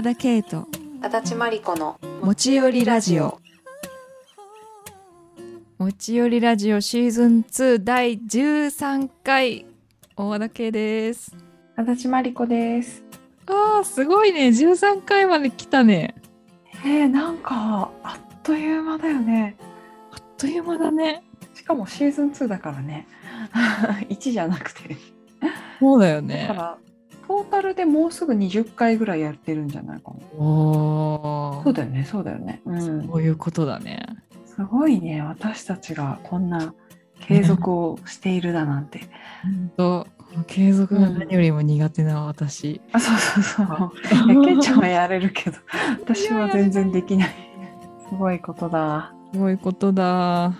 和田圭と足立真理子の持ち寄りラジオ。持ち寄りラジオシーズン2第13回大和田圭です。足立真理子です。あーすごいね。13回まで来たね。えー、なんかあっという間だよね。あっという間だね。しかもシーズン2だからね。1じゃなくて。そうだよだねからトータルでもうすぐ20回ぐらいやってるんじゃないかな。そうだよねそうだよね。うん。そういうことだね。すごいね私たちがこんな継続をしているだなんて、本当。継続が何よりも苦手な私、あそうそうそう。いや ケイちゃんはやれるけど私は全然できない。すごいことだ。すごいことだ。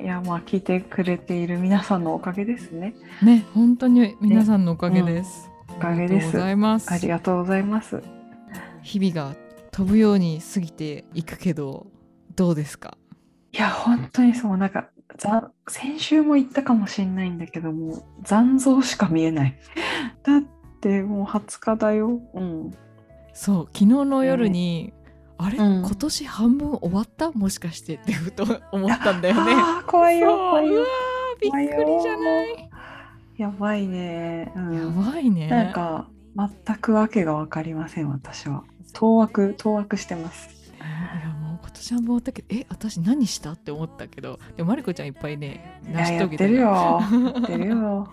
いやまあ聞いてくれている皆さんのおかげですね。ね本当に皆さんのおかげです、おかげです。ありがとうございます。日々が飛ぶように過ぎていくけどどうですか？いや本当にそう。なんかざ先週も言ったかもしれないんだけども残像しか見えない。だってもう20日だよ。うん。そう昨日の夜に、あれ、うん。今年半分終わった？もしかしてってふと思ったんだよね。あー怖いよ怖いうよびっくりじゃない？やばいね、うん、やばいね。なんか全くわけが分かりません私は。当惑当惑してます。いやもう今年半分終わったけどえ私何したって思ったけどでもマリコちゃんいっぱいねい成ややってる。し遂げたよ。よやってるよ。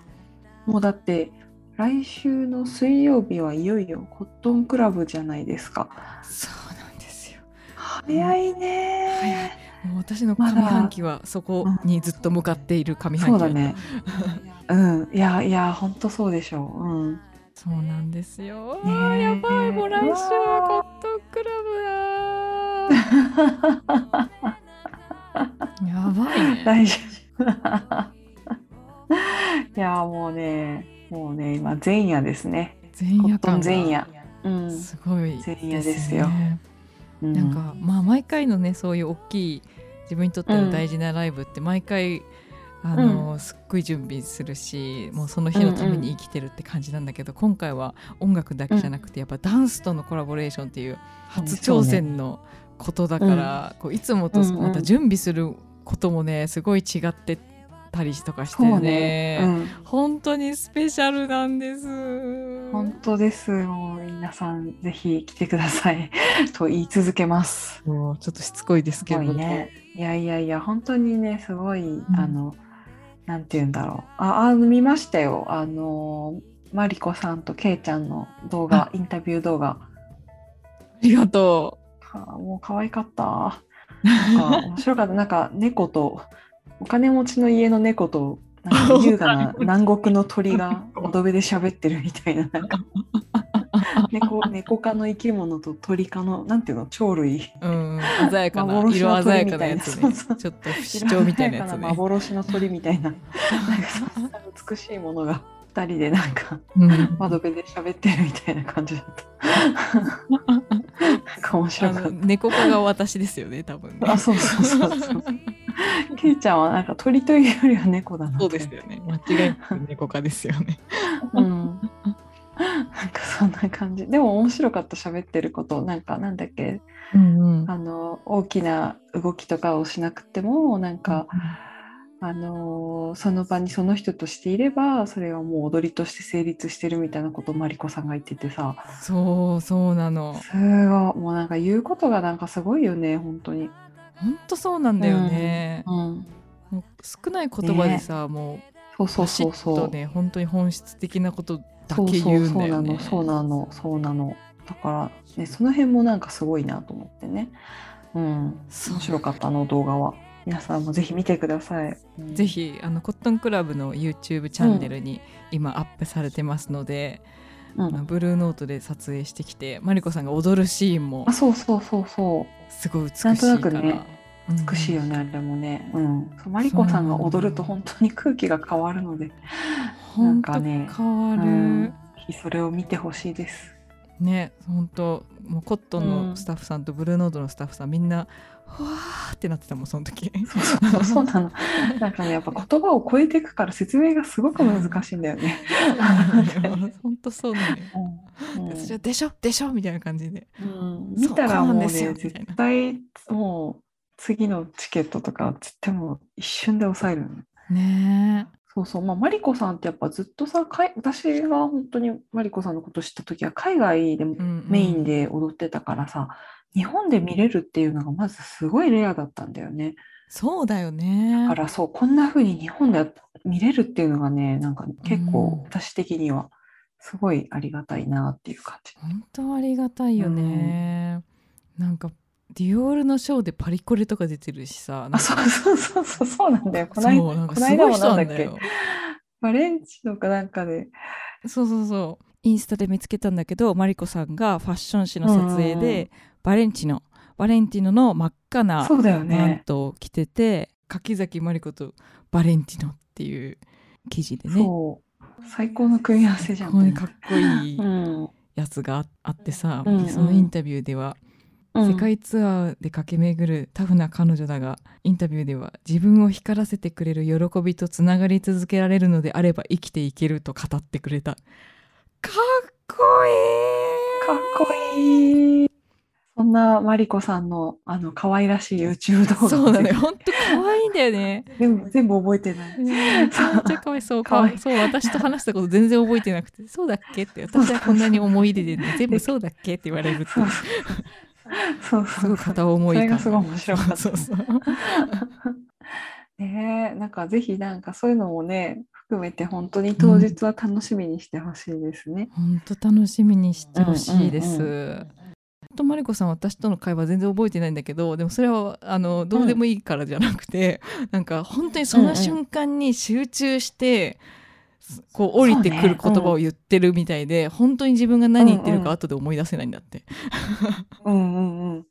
もうだって来週の水曜日はいよいよコットンクラブじゃないですか。そうなんですよ。早いね。早い。もう私の上半期はそこにずっと向かっている上半期そうだね うん。いやいやほんとそうでしょう。うん。そうなんですよ。ねやばい、もう来週はコットンクラブだ。ー。やばいね。大丈夫。いやもうねもうね今前夜ですね。前夜コットン感前夜。がうん、すごい前夜ですよ。ねうん。なんかまあ毎回のねそういう大きい自分にとっての大事なライブって毎回、あのすっごい準備するしもうその日のために生きてるって感じなんだけど、今回は音楽だけじゃなくてやっぱダンスとのコラボレーションっていう初挑戦のことだから、こういつもとうんうん。また準備することもねすごい違ってたりとかしてね。ね、うん、本当にスペシャルなんです。本当です。もう皆さんぜひ来てください。と言い続けます。もうちょっとしつこいですすけどね。いやいやいや本当にねすごい、あのなんて言うんだろう。ああ見ましたよ。あのマリコさんとケイちゃんの動画インタビュー動画。ありがとはあもう可愛かった。なんか面白かった。なんか猫とお金持ちの家の猫となんか優雅な南国の鳥が 窓辺で喋ってるみたいななんか猫猫科の生き物と鳥科のなんていうの鳥類う。うん、鮮やかな色鮮やかなやつねちょっと不死鳥みたいなやつね。幻の鳥みたいな美しいものが二人でなんかうん窓辺で喋ってるみたいな感じだった。なんか面白かった。猫科が私ですよね多分ね。あ、そうそうそうそう。ケイちゃんはなんか鳥というよりは猫だなとそうですよね。間違いなく猫科ですよね。うん。なんかそんな感じ。でも面白かった喋ってること。なんかなんだっけうんうん。あの大きな動きとかをしなくてもなんか、あのその場にその人としていればそれはもう踊りとして成立してるみたいなことをマリコさんが言っててさそうそうなの。すごいもうなんか言うことがなんかすごいよね本当に。本当そうなんだよね。うん、もう少ない言葉でさ、もそうそうそうそう。ッとね本当に本質的なことだそうけ言うんだよね。そうそうなのそうなのそうなの。だから、ね、その辺もなんかすごいなと思ってね。うん。面白かったあの動画は。皆さんもぜひ見てください、うん。ぜひあのコットンクラブの YouTube チャンネルに今アップされてますので、うん。まあブルーノートで撮影してきてマリコさんが踊るシーンもあそうそうそうそう。すごい美しいから。なんとなくねうん。美しいよね、あれもね、うん、マリコさんが踊ると本当に空気が変わるのでな本当んかね変わる、うん。それを見てほしいです。ね本当もうコットンのスタッフさんとブルーノートのスタッフさんみんなふわーってなってたもんその時。そうそう そうなの。なんかねやっぱ言葉を超えていくから説明がすごく難しいんだよね。本当そうなのよ。うん。でしょ？でしょ？みたいな感じで。うん。見たらもうね絶対もう次のチケットとか絶対もう一瞬で抑えるの。ねそうそう、まあ、マリコさんってやっぱずっとさ、かい私が本当にマリコさんのこと知った時は海外でうんうん。メインで踊ってたからさ、日本で見れるっていうのがまずすごいレアだったんだよね。そうだよね。だからそう、こんな風に日本で見れるっていうのがね、なんか結うん。構私的にはすごいありがたいなっていう感じ。本当ありがたいよね、なんかディオールのショーでパリコレとか出てるしさあ、かそうそうそうそう、そうなんだよ。この間なんかすごいこの間なんだよバレンチノかなんかで、そうそうそうインスタで見つけたんだけどマリコさんがファッション誌の撮影でバレンチノバレンティノの真っ赤なそうだよマンね。トを着てて柿崎マリコとバレンティノっていう記事でね。最高の組み合わせじゃん。かっこいいうん。やつがああってさ、うんそのインタビューでは、うん世界ツアーで駆け巡るタフな彼女だがインタビューでは自分を光らせてくれる喜びとつながり続けられるのであれば生きていけると語ってくれた。かっこいい。かっこいい。そんなマリコさんのあの可愛らしい YouTube 動画。そうなのよ。ほんと可愛いんだよね。全部全部覚えてない。めちゃめちゃかわいそう。かわいそう私と話したこと全然覚えてなくてそうだっけって。私はこんなに思い出で、ね、全部そうだっけって言われるとそうそうす。片思い感それがすごい面白かった。そうそう ねえ、なんかぜひなんかそういうのもね、含めて本当に当日は楽しみにしてほしいですね。本当楽しみにしてほしいです。うんうんとマリコさん私との会話全然覚えてないんだけどでもそれはあのどうでもいいからじゃなくて、なんか本当にその瞬間に集中して、こう降りてくる言葉を言ってるみたいで、本当に自分が何言ってるか後で思い出せないんだって。うんうんうん。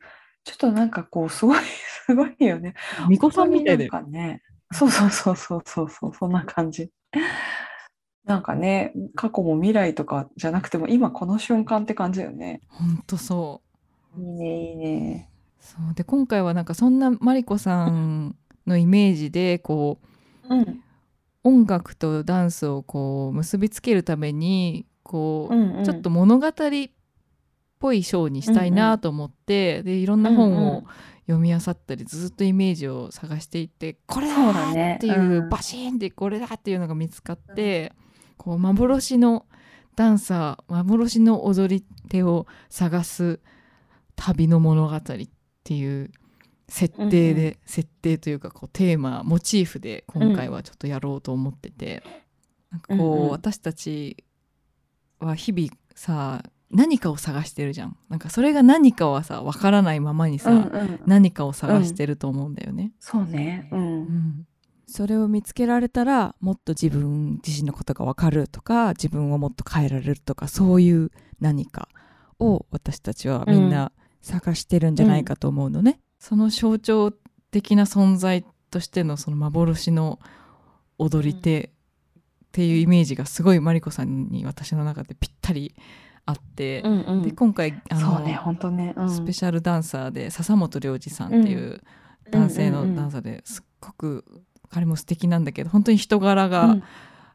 ちょっとなんかこうすごい すごいよね。巫女さんみたいで本当になんかね。そうそうそうそうそうそうそんな感じ。なんかね、過去も未来とかじゃなくても今この瞬間って感じだよね。本当そう。いいねいいね。そうで今回はなんかそんなマリコさんのイメージでこううん音楽とダンスをこう結びつけるためにこう、うんうん。ちょっと物語っぽいショーにしたいなと思って、でいろんな本を読み漁ったりずっとイメージを探していってこれだっていう、うん。バシーンってこれだっていうのが見つかって、こう幻のダンサー幻の踊り手を探す旅の物語っていう設定で、うんう設定というかこうテーマモチーフで今回はちょっとやろうと思ってて、なんかこう、うんうん私たちは日々さ何かを探してるじゃんなんかそれが何かはさわからないままにさ、うんうん何かを探してると思うんだよね。そうね。う。うんんそれを見つけられたらもっと自分自身のことが分かるとか自分をもっと変えられるとかそういう何かを私たちはみんな探してるんじゃないかと思うのね。その象徴的な存在としてのその幻の踊り手っていうイメージがすごいマリコさんに私の中でぴったりあって、うんうん。で今回あのそうね、本当ね。うん。スペシャルダンサーで笹本良二さんっていう男性のダンサーですっごく彼も素敵なんだけど本当に人柄が、うん。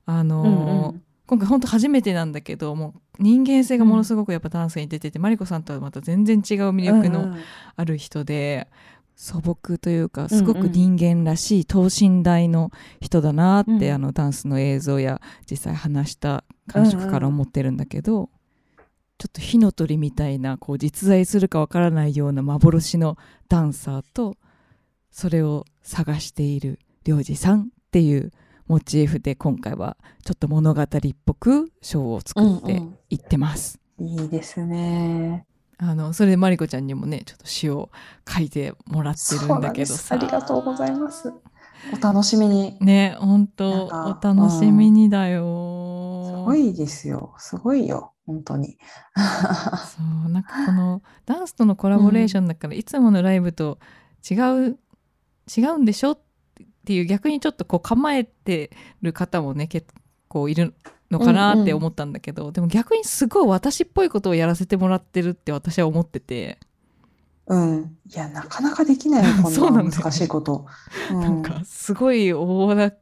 あのーうんうん。今回本当初めてなんだけどもう人間性がものすごくやっぱダンスに出てて、マリコさんとはまた全然違う魅力のうんうん。ある人で、素朴というかすごく人間らしい等身大の人だなって、うん。あのダンスの映像や実際話した感触から思ってるんだけど、ちょっと火の鳥みたいなこう実在するかわからないような幻のダンサーとそれを探している良二さんっていうモチーフで今回はちょっと物語っぽくショーを作っていってます。いいですね。あのそれでマリコちゃんにもねちょっと詩を書いてもらってるんだけどさありがとうございます。お楽しみに。ね本当おか楽しみにだすよ、ごいですよ。すごいよ。本当に。そうなんかこのダンスとのコラボレーションだから、いつものライブと違う違うんでしょっていう逆にちょっとこう構えてる方もね結構いるのかなって思ったんだけど、でも逆にすごい私っぽいことをやらせてもらってるって私は思ってて、うん。いや、なかなかできないよ。こ そうなんな難しいこと。うなんかすごい大和田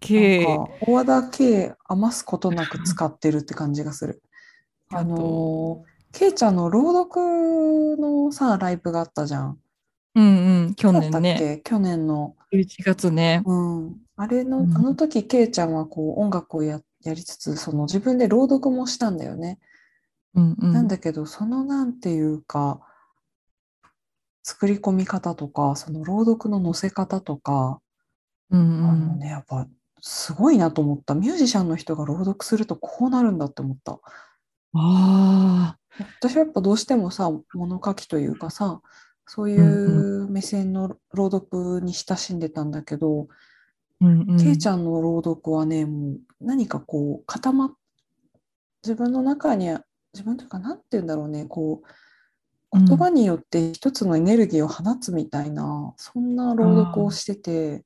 圭なんか大和田圭余すことなく使ってるって感じがする。あのー、ケイちゃんの朗読のさ、ライブがあったじゃん。うんうん、去年ね。け？去年の。11月ね。うん。あれの、うんあの時、ケイちゃんはこう音楽をや、やりつつ、その自分で朗読もしたんだよね。うんうん。なんだけど、そのなんていうか、作り込み方とか、その朗読の載せ方とか、うんうん。あのね、やっぱすごいなと思った。ミュージシャンの人が朗読するとこうなるんだって思った。ああ。私はやっぱどうしてもさ、物書きというかさ、そういう目線の朗読に親しんでたんだけど、うんうん。ケイちゃんの朗読はね、もう何かこう固まっ、自分の中には、自分というか、なんて言うんだろうね、こう、うん言葉によって一つのエネルギーを放つみたいな、そんな朗読をしてて、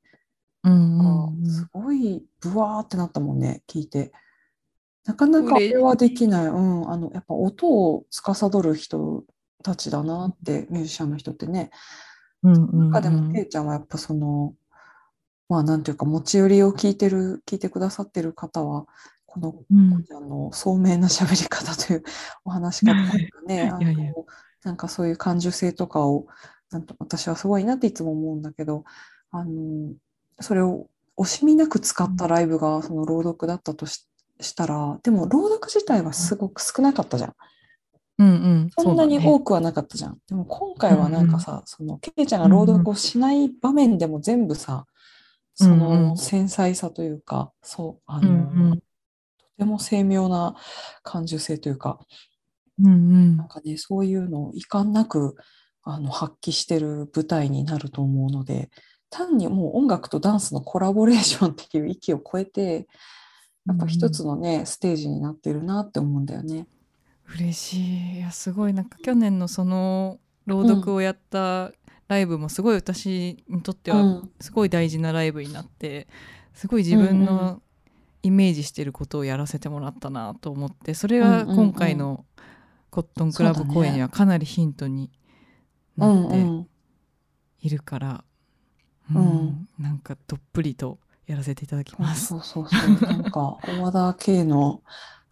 うんあうんうんすごいブワーってなったもんね、聞いて。なかなかあ嬉しいれはできない。うん、あの、やっぱ音を司る人たちだなって、ミュージシャンの人ってね。うんうんうん。中でも、ケイちゃんはやっぱその、まあ、なんていうか、持ち寄りを聞いてる、聞いてくださってる方は、この、うんあの、聡明な喋り方というお話し方とかね、あの、なんかそういう感受性とかを、なんと私はすごいなっていつも思うんだけど、あの、それを惜しみなく使ったライブがその朗読だったとししたら、でも朗読自体はすごく少なかったじゃん。うんうん。そんなに多くはなかったじゃん。でも今回はなんかさ、そのケイちゃんが朗読をしない場面でも全部さ、そうんうのん繊細さというか、そう、あうんの、うんとても精妙な感受性というか、うんうんなんかね、そういうのを遺憾なくあの発揮してる舞台になると思うので、単にもう音楽とダンスのコラボレーションっていう域を超えて、やっぱ一つのね、ステージになってるなって思うんだよね。嬉しい。いやすごい。なんか去年のその朗読をやったライブもすごい私にとってはうん。すごい大事なライブになってすごい自分うんうのイメージしてることをやらせてもらったなと思ってそれが今回のコットンクラブ公演にはかなりヒントにうなんってうんいるから、うん。うんなんかどっぷりとやらせていただきます。そうそうそう。なんか、大和田圭の、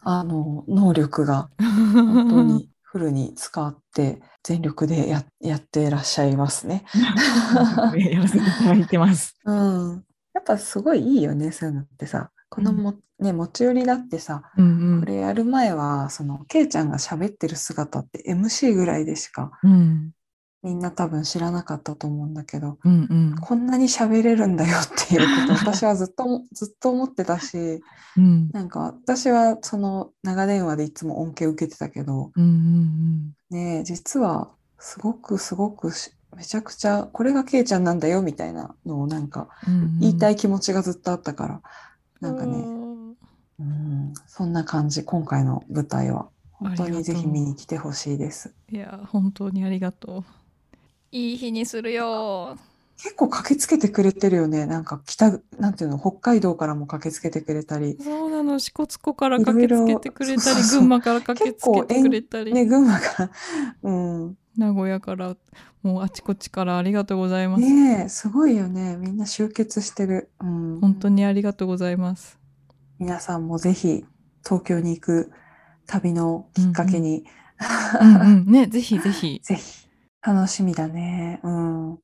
あの、能力が本当にフルに使って、全力でややってらっしゃいますね。やらせていただいてます。うん。やっぱすごいいいよね、そういうのってさ。このも、ね、持ち寄りだってさ、うんこれやる前は、その、ケイちゃんが喋ってる姿って MC ぐらいでしか、うんうんみんな多分知らなかったと思うんだけど、うんうん。こんなに喋れるんだよっていうこと、私はずっと、ずっと思ってたし、うん。なんか私はその長電話でいつも恩恵を受けてたけど、うんうんねえ、実はすごくすごくしめちゃくちゃこれがケイちゃんなんだよみたいなのをなんかうん言いたいい気持ちがずっとあったから、なんかね、うん、そんな感じ、今回の舞台は。本当にぜひ見に来てほしいです。いや本当にありがとういい日にするよ。結構駆けつけてくれてるよね。なんか北、なんていうの、北海道からも駆けつけてくれたり、そうなの。支笏湖から駆けつけてくれたりそうそうそう。群馬から駆けつけてくれたり、ね、群馬から、うん、名古屋からもうあちこちからありがとうございます、ねえ、すごいよね。みんな集結してる。うん、本当にありがとうございます。皆さんもぜひ東京に行く旅のきっかけに、うんうん。ねぜひぜひ。ぜひ楽しみだね。うん。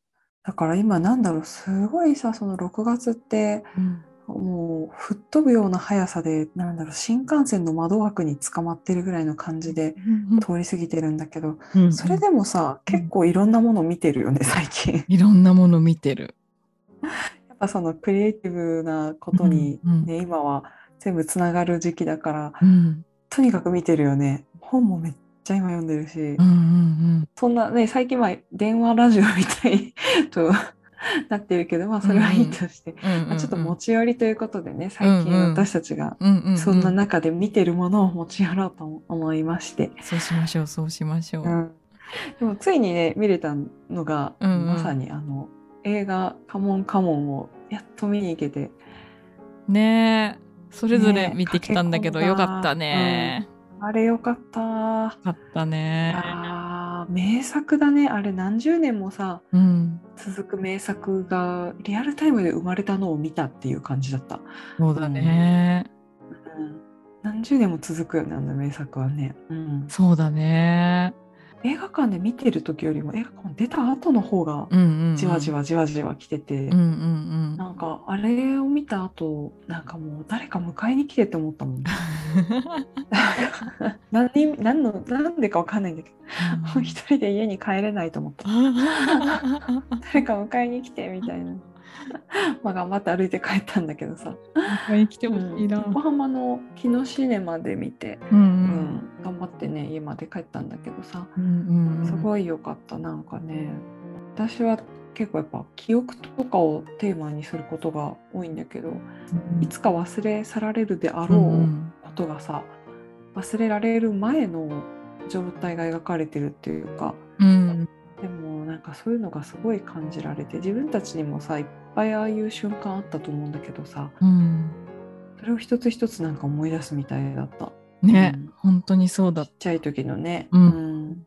だから今なんだろう、すごいさ、その6月ってうんもう吹っ飛ぶような速さで、なんだろう、新幹線の窓枠に捕まってるぐらいの感じで通り過ぎてるんだけど、うんそれでもさ、結構いろんなもの見てるよね、最近。いろんなもの見てる やっぱそのクリエイティブなことにうんうんね、今は全部つながる時期だから、うんとにかく見てるよね。本もめっちゃ今読んでるし、うんうんそんなね、最近は電話ラジオみたいと なってるけど、まあそれはいいとして、うんうんまあ、ちょっと持ち寄りということでね、最近うんうん。私たちがうんうんうん。そんな中で見てるものを持ち寄ろうと思いまして、そうしましょうそうしましょう、うん。でもついにね、見れたのが、うんうん。まさにあの映画「カモンカモン」をやっと見に行けて、ねえ。それぞれね見てきたんだけど、駆け込んだよかったね、あれよかった。よかったね。あー名作だね。あれ何十年もさ、うん。続く名作がリアルタイムで生まれたのを見たっていう感じだった。そうだね、うん、何十年も続くよねあの名作はね、うん、そうだね映画館で見てる時よりも映画館出た後の方がじわじわじわじわ来てて、うんうんうん。なんかあれを見た後なんかもう誰か迎えに来てって思ったもん。何人何のなんでかわかんないんだけどもう一人で家に帰れないと思った。誰か迎えに来てみたいな まあ頑張って歩いて帰ったんだけどさ、な、うん横浜の木のシネマで見て、うんううんん、頑張ってね家まで帰ったんだけどさ。うんうんすごい良かったなんかね。私は結構やっぱ記憶とかをテーマにすることが多いんだけどいつか忘れ去られるであろうことがさ忘れられる前の状態が描かれてるっていうかうんなんかそういうのがすごい感じられて自分たちにもさいっぱいああいう瞬間あったと思うんだけどさうん。それを一つ一つなんか思い出すみたいだった。ね、うん。本当にそうだ。っちっちゃい時のね。うん。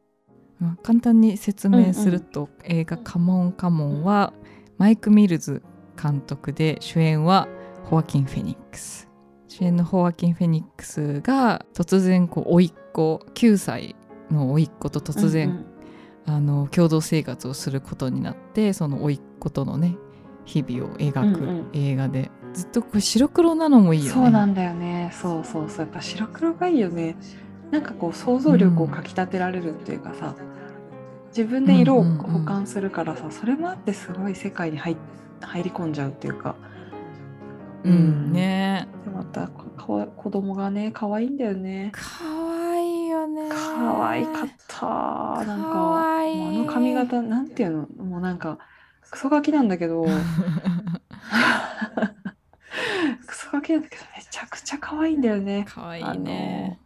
うん。簡単に説明すると、映画「カモンカモン」はマイク・ミルズ監督で主演はホアキン・フェニックス。主演のホアキン・フェニックスが突然こう甥っ子9歳の甥っ子と突然、うんあの共同生活をすることになってその甥っ子とのね日々を描うんうくん。映画で、ずっとこう白黒なのもいいよね。そうなんだよね。そうそうそう。やっぱ白黒がいいよね。なんかこう想像力をかきたてられるっていうかさ、自分で色をうんうんうん補完するからさ、それもあってすごい世界に入入り込んじゃうっていうか。うん、ね。でまた子供がね可愛いんだよね。かわいいよね可愛かった。なんかあの髪型なんていうの？もうなんかクソガキなんだけど。クソガキなんだけどめちゃくちゃ可愛いんだよね。かわいいね。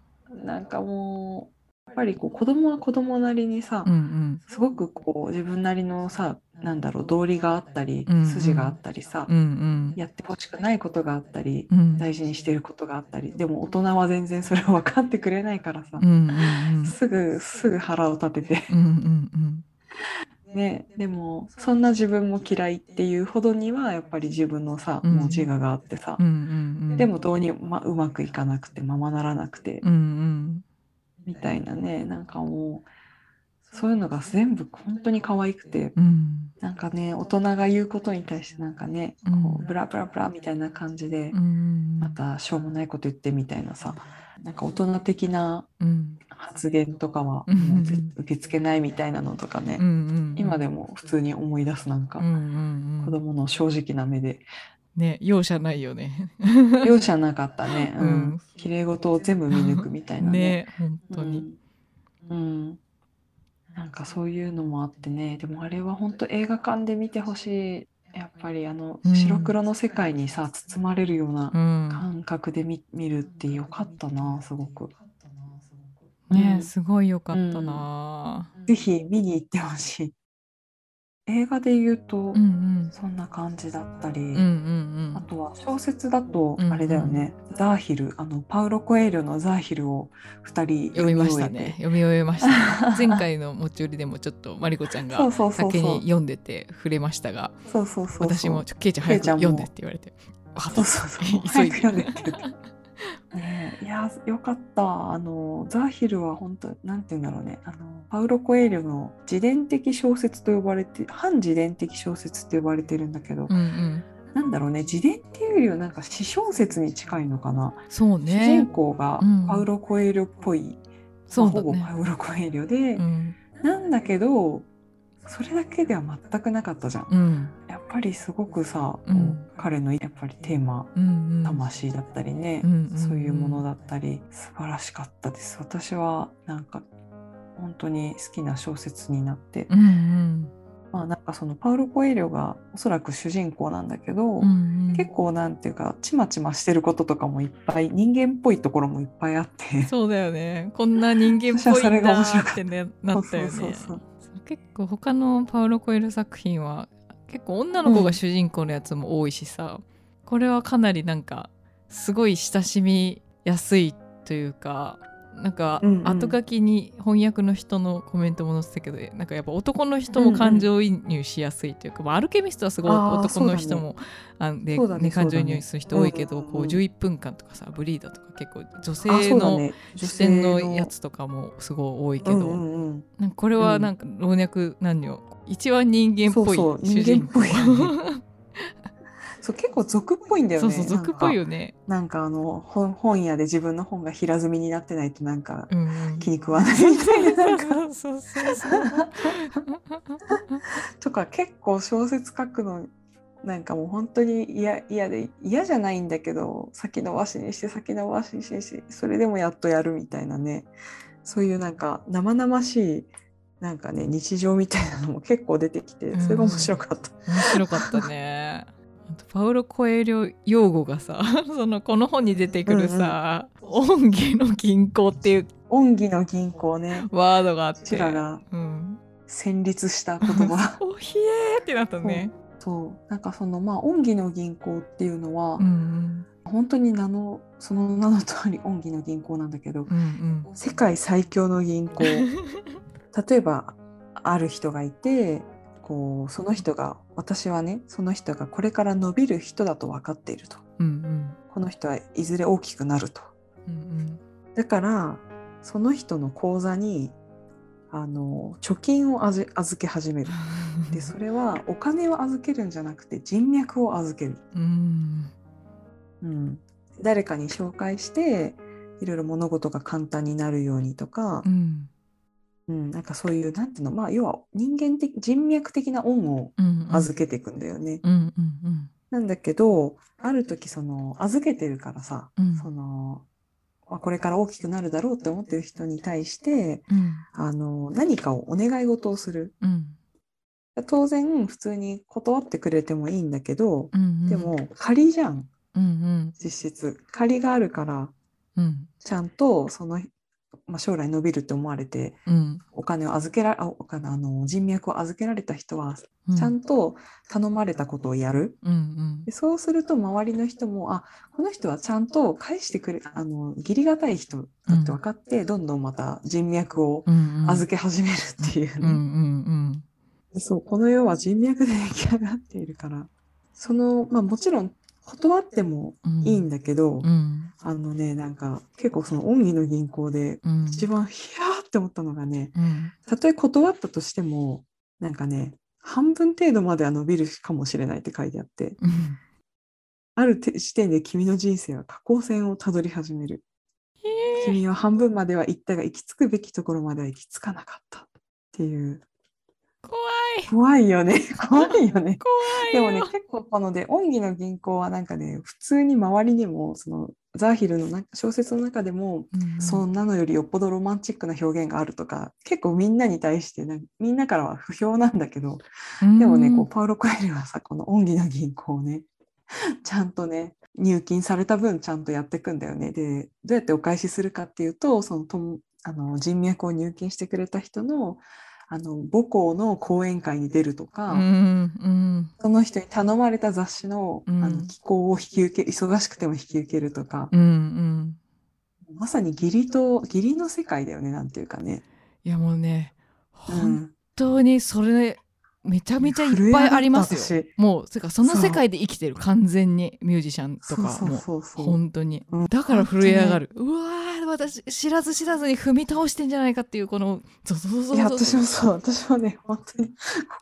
なんかもうぱりこう子供は子供なりにさ、うんうん。すごくこう自分なりのさなんだろう道理があったり、うんうん。筋があったりさ、うんうん。やってほしくないことがあったり、うん。大事にしてることがあったりでも大人は全然それを分かってくれないからさ、うんうんうん。すぐすぐ腹を立てて。うんうん ねでもそんな自分も嫌いっていうほどにはやっぱり自分のさ、うん。もう自我があってさ、うんうんうん。でもどうにも、ま、うまくいかなくてままならなくて、うんうんみたいなねなんかもうそういうのが全部本当に可愛くてうん。なんかね大人が言うことに対してなんかね、うん。こうブラブラブラみたいな感じで、うん。またしょうもないこと言ってみたいなさなんか大人的なうん。発言とかはうん。もうぜ受け付けないみたいなのとかね、うんうん。今でも普通に思い出すなんか、うんうんうん。子供の正直な目でね容赦ないよね。容赦なかったね、う うんん、綺麗事を全部見抜くみたいなね。ね本当に。うん、うんなんかそういうのもあってねでもあれは本当映画館で見てほしいやっぱりあのうん白黒の世界にさ包まれるようなうん感覚で見見るってよかったなすごく。ねうんすごい良かったな。ぜひ見に行ってほしい。映画で言うと、うんうん。そんな感じだったり、うんうんあとは小説だとうんあれだよね、ザーヒルあのパウロ・コエリョのザーヒルを2人読みましたね。読み終えました 前回の持ち寄りでもちょっとマリコちゃんが先に読んでて触れましたがそうそう私もちょケイちゃん早く読んでって言われて。あそうそうそう。急いで ねえいやよかった。あのザーヒルは本当なんて言うんだろうね。あのパウロ・コエリョの自伝的小説と呼ばれて反自伝的小説って呼ばれてるんだけど、うんうん。なんだろうね。自伝っていうよりはなんか詩小説に近いのかな、そう主人ね公がうん。パウロ・コエリョっぽい、そうだまあほぼパねウロ・コエリョで、うん。なんだけどそれだけでは全くなかったじゃん。うんぱりすごくさ、うん。彼のやっぱりテーマうんうん。魂だったりね、うんうんそういうものだったり素晴らしかったです。私はなんか本当に好きな小説になって、うんうん。まあなんかそのパウロ・コエリョがおそらく主人公なんだけど、うんうん。結構なんていうかちまちましてることとかもいっぱい人間っぽいところもいっぱいあって。そうだよね。こんな人間っぽいんだって、ね、なったよね。そうそうそう結構他のパウロ・コエル作品は結構女の子が主人公のやつも多いしさ、これはかなりなんかすごい親しみやすいというかなんかうんうん。後書きに翻訳の人のコメントも載せたけどなんかやっぱ男の人も感情移入しやすいというか、まあ、アルケミストはすごい男の人も、あでそうだねね感情移入する人多いけど、こう11分間とかさブリーダとか結構女あそ性のね。視線のやつとかもすごい多いけど、うんうんうん。なんかこれはなんか老若男女一番人間っぽいそうそう主人公人間っぽいよそう結構俗っぽいんだよそうねそう俗っぽいよね。なんかあの本本屋で自分の本が平積みになってないとなんかうんうん気に食わないみたいななんかそうそうそうとか結構小説書くのなんかもう本当に嫌嫌で嫌じゃないんだけど先延ばしにして先延ばしにしてそれでもやっとやるみたいなねそういうなんか生々しいなんかね日常みたいなのも結構出てきてそれが面白かった。面白かったね。パウロ・コエリョ用語がさ そのこの本に出てくるさ「恩義の銀行」っていう恩義の銀行ね。ワードがあって、らがうん、戦慄した言葉。おひえーってなったね。そう。なんかそのまあ恩義の銀行っていうのは、うん。本当に名のその名の通り恩義の銀行なんだけどうんうん。世界最強の銀行。例えばある人がいてこうその人が私はねその人がこれから伸びる人だと分かっていると。うんうん。この人はいずれ大きくなると。うんだからその人の口座にあの貯金をあず預け始める。で それはお金を預けるんじゃなくて人脈を預ける、うん。うん、誰かに紹介していろいろ物事が簡単になるようにとかう、んうん、なんかそういうなんていうのまあ要は人間的人脈的な恩をうん預けていくんだよね。うんうんうん。なんだけどある時その預けてるからさ、うん。そのまあこれから大きくなるだろうって思ってる人に対してうん。あの何かをお願い事をする。うん。当然普通に断ってくれてもいいんだけど、うん。でも仮じゃん。うんうん。実質。仮があるからうん。ちゃんとその、まあ、将来伸びるって思われてうん。お金を預けらあお金あの人脈を預けられた人はうん。ちゃんと頼まれたことをやる、うんうん。でそうすると周りの人もあこの人はちゃんと返してくれあの義理がたい人だって分かって、どんどんまた人脈をうんうん。預け始めるっていうね、うんうんそうこの世は人脈で出来上がっているから。そのまあもちろん断ってもうん。いいんだけど、うん。あのねなんか結構その恩義の銀行でうん。一番ヒヤーって思ったのがねうん。たとえ断ったとしてもなんかね半分程度までは伸びるかもしれないって書いてあってうん。あるて時点で君の人生は下降線をたどり始める。君は半分までは行ったが行き着くべきところまでは行き着かなかったっていう怖い。怖いよね。怖いよね。怖いでもねよ結構こので恩義の銀行はなんかね普通に周りにもそのザーヒルのな小説の中でもうん。そんなのよりよっぽどロマンチックな表現があるとか結構みんなに対してなみんなからは不評なんだけどでもねこうパウロ・コエリはさこの恩義の銀行をね ちゃんとね入金された分ちゃんとやっていくんだよね。でどうやってお返しするかっていうとそのともあの人脈を入金してくれた人のあの母校の講演会に出るとか、うんうん。その人に頼まれた雑誌の,、うん。あの寄稿を引き受け忙しくても引き受けるとか、うんうん。まさに義理と義理の世界だよねなんていうかね。いやもうねう本ん、当にそれめちゃめちゃいっぱいありますよ。もうてかその世界で生きてる完全にミュージシャンとかも。本当に。うん。だから震え上がる。うわー私知らず知らずに踏み倒してんじゃないかっていうこのそうそうそうそういや私もそう。私もね本当にこ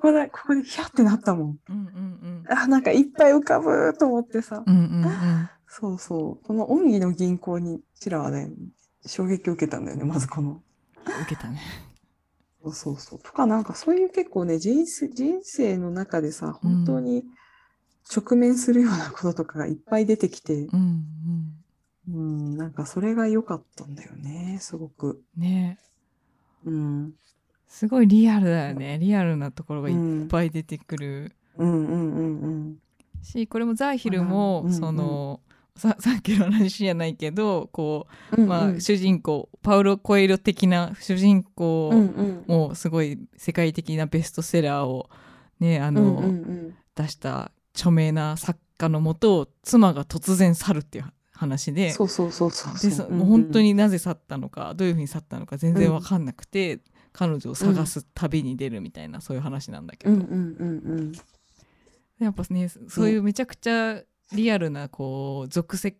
こでここでヒャってなったもん。うんうんあなんかいっぱい浮かぶと思ってさ、うんうんうんうん。そうそう。この恩義の銀行にちらはね衝撃を受けたんだよねまずこの。受けたねそうそうそう。とかなんかそういう結構ね人生人生の中でさ本当に直面するようなこととかがいっぱい出てきて、うんうん、なんかそれが良かったんだよねすごく。うんね。うん、すごいリアルだよね。リアルなところがいっうんぱい出てくる。うん。うんうんうんしこれもザーヒルもうんうん。そのさ さっきの話じゃないけどこう、まあ、うん。うん主人公パウロ・コエロ的な主人公うんうん。もすごい世界的なベストセラーをねあの、うんうんうん。出した著名な作家のもと妻が突然去るっていう話で。そうそうそうそうでそもう本当になぜ去ったのかどういうふうに去ったのか全然分かんなくて、彼女を探す旅に出るみたいな、そういう話なんだけど、うんうんうんうん。やっぱねそういうめちゃくちゃリアルなこう属性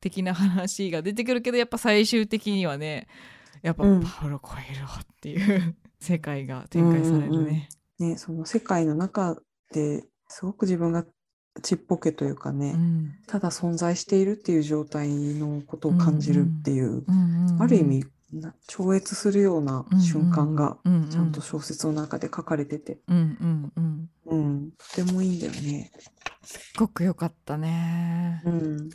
的な話が出てくるけどやっぱ最終的にはねやっぱうん。パウロ・コエロっていう世界が展開されるね。ねその世界の中ですごく自分がちっぽけというかね、うん。ただ存在しているっていう状態のことを感じるっていう、うんうんある意味な超越するような瞬間がちゃんと小説の中で書かれてて、うんうんうん。うん、とてもいいんだよね。すっごく良かったね、うん、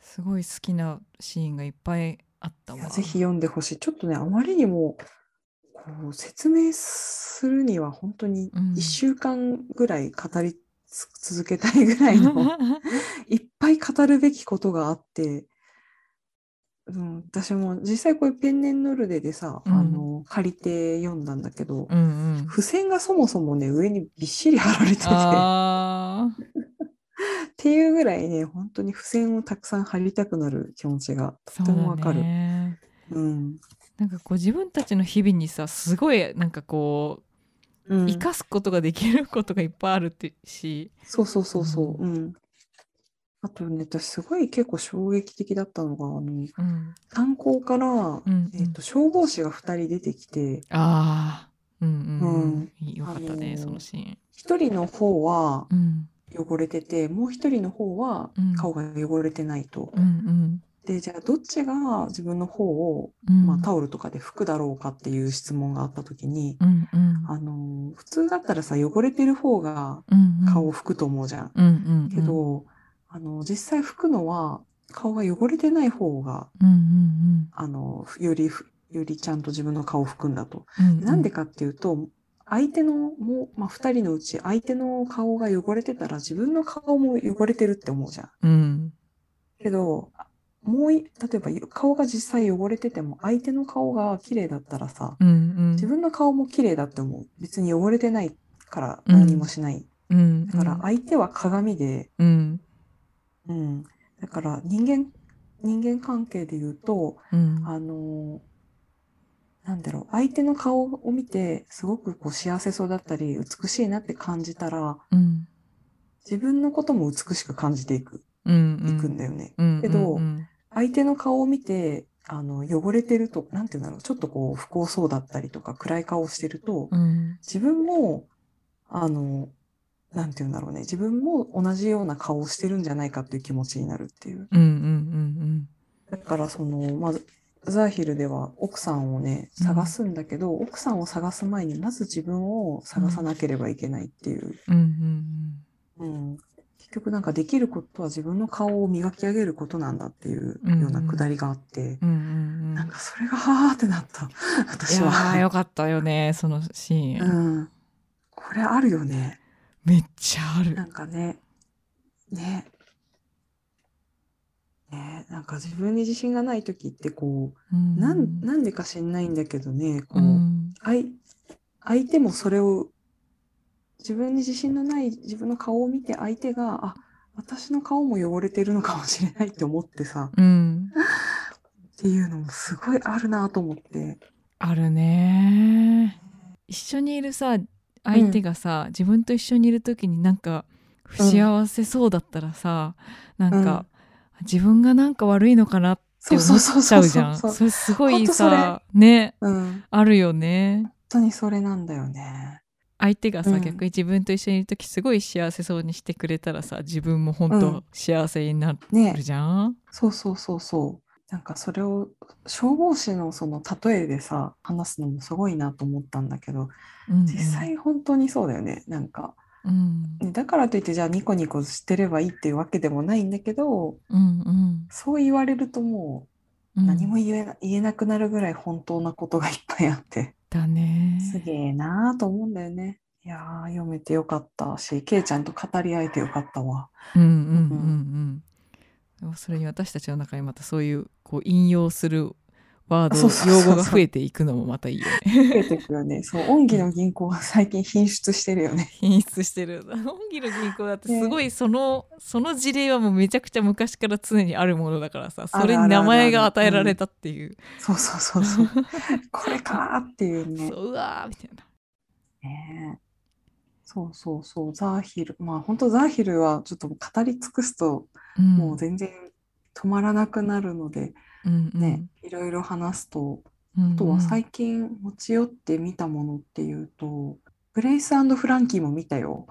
すごい好きなシーンがいっぱいあったわ。ぜひ読んでほしい。ちょっとね、あまりにもこう説明するには本当にうん。1週間ぐらい語りつ続けたいぐらいの いっぱい語るべきことがあって、うん、私も実際これペンネンノルデでさ、うん。あの借りて読んだんだけど、うんうん。付箋がそもそもね上にびっしり貼られてて。っあていうぐらいね本当に付箋をたくさん貼りたくなる気持ちがーとてもわかる。そうだね。うん。なんかこう自分たちの日々にさすごいなんかこううん。生かすことができることがいっぱいあるってし、そうそうそうそう。うん。あとね、私すごい結構衝撃的だったのが、あの、うん。炭鉱から、うんえっと、消防士が2人出てきて、ああうんうん、よかったね、あのーそのシーン。1人の方はうん。汚れてて、もう1人の方はうん。顔が汚れてないと。うんで、じゃあどっちが自分の方を、うん。まあ、タオルとかで拭くだろうかっていう質問があった時に、うんうん。あの、普通だったらさ、汚れてる方が顔を拭くと思うじゃん。うんうんうん。けど、あの、実際拭くのは、顔が汚れてない方がうんうんあの、よりふ、よりちゃんと自分の顔を拭くんだと。うんうんなんでかっていうと、相手の、もう、まあ、二人のうち、相手の顔が汚れてたら、自分の顔も汚れてるって思うじゃん。うんけど、もうい、例えば、顔が実際汚れてても、相手の顔が綺麗だったらさ、うんうん自分の顔も綺麗だって思う。別に汚れてないからうん何もしない。うんだから、相手は鏡で、うんうん。だから、人間、人間関係で言うと、うん。あのなんだろう、相手の顔を見て、すごくこう幸せそうだったり、美しいなって感じたら、うん。自分のことも美しく感じていく、うんいくんだよね。うんけどうん相手の顔を見て、あの、汚れてると、なんていうんだろう、ちょっとこう、不幸そうだったりとか、暗い顔をしてると、うん。自分も、あの、なんていうんだろうね、自分も同じような顔をしてるんじゃないかっていう気持ちになるっていう。うんうんだからその、まず、ザーヒルでは奥さんをね、うん探すんだけど、奥さんを探す前にまず自分を探さなければいけないっていう。うんうんうん。結局なんかできることは自分の顔を磨き上げることなんだっていうようなくだりがあって、うんうんうんなんかそれがはーってなった。い私やーは。よかったよねそのシーン、うん。これあるよね。めっちゃある。なんかね、ね。ねなんか自分に自信がない時ってこう、うん。なん、なんでか知んないんだけどね、こう、うん。相相手もそれを自分に自信のない自分の顔を見て相手があ私の顔も汚れてるのかもしれないって思ってさうん。っていうのもすごいあるなと思って。あるね。一緒にいるさ相手がさ、自分と一緒にいる時になんか不幸せそうだったらさ、なんか、自分がなんか悪いのかなって思っちゃうじゃん。それすごいさねうん。本あるよね。当にそれなんだよね。相手がさ、うん。逆に自分と一緒にいる時すごい幸せそうにしてくれたらさ自分も本当うん。幸せになねるじゃん、そうそうそうそうなんかそれを消防士のその例えでさ話すのもすごいなと思ったんだけどうんうん。実際本当にそうだよね。なんかうん。ねだからといってじゃあニコニコしてればいいっていうわけでもないんだけどうんうん。そう言われるともううん何も言えな言えなくなるぐらい本当なことがいっぱいあって、だね。すげえなーと思うんだよね。いやー、読めてよかったし、ケイちゃんと語り合えてよかったわ。うんうんうん。うん。でもそれに私たちの中にまたそういうこう引用するワード用語が増えていくのもまたいいよね。増えてくよね。そう、恩義の銀行は最近品質してるよね。品質してる。本気の銀行だってすごいその、その事例はもうめちゃくちゃ昔から常にあるものだからさそれに名前が与えられたっていう。そうそうそうそう。これかーっていうね。そううわーみたいな。ねそうそうそう、ザーヒル。まあ本当ザーヒルはちょっと語り尽くすとうんもう全然止まらなくなるので、うんうんね、いろいろ話すと、うんうんあとは最近持ち寄って見たものっていうと、グレイスフランキーも見たよ。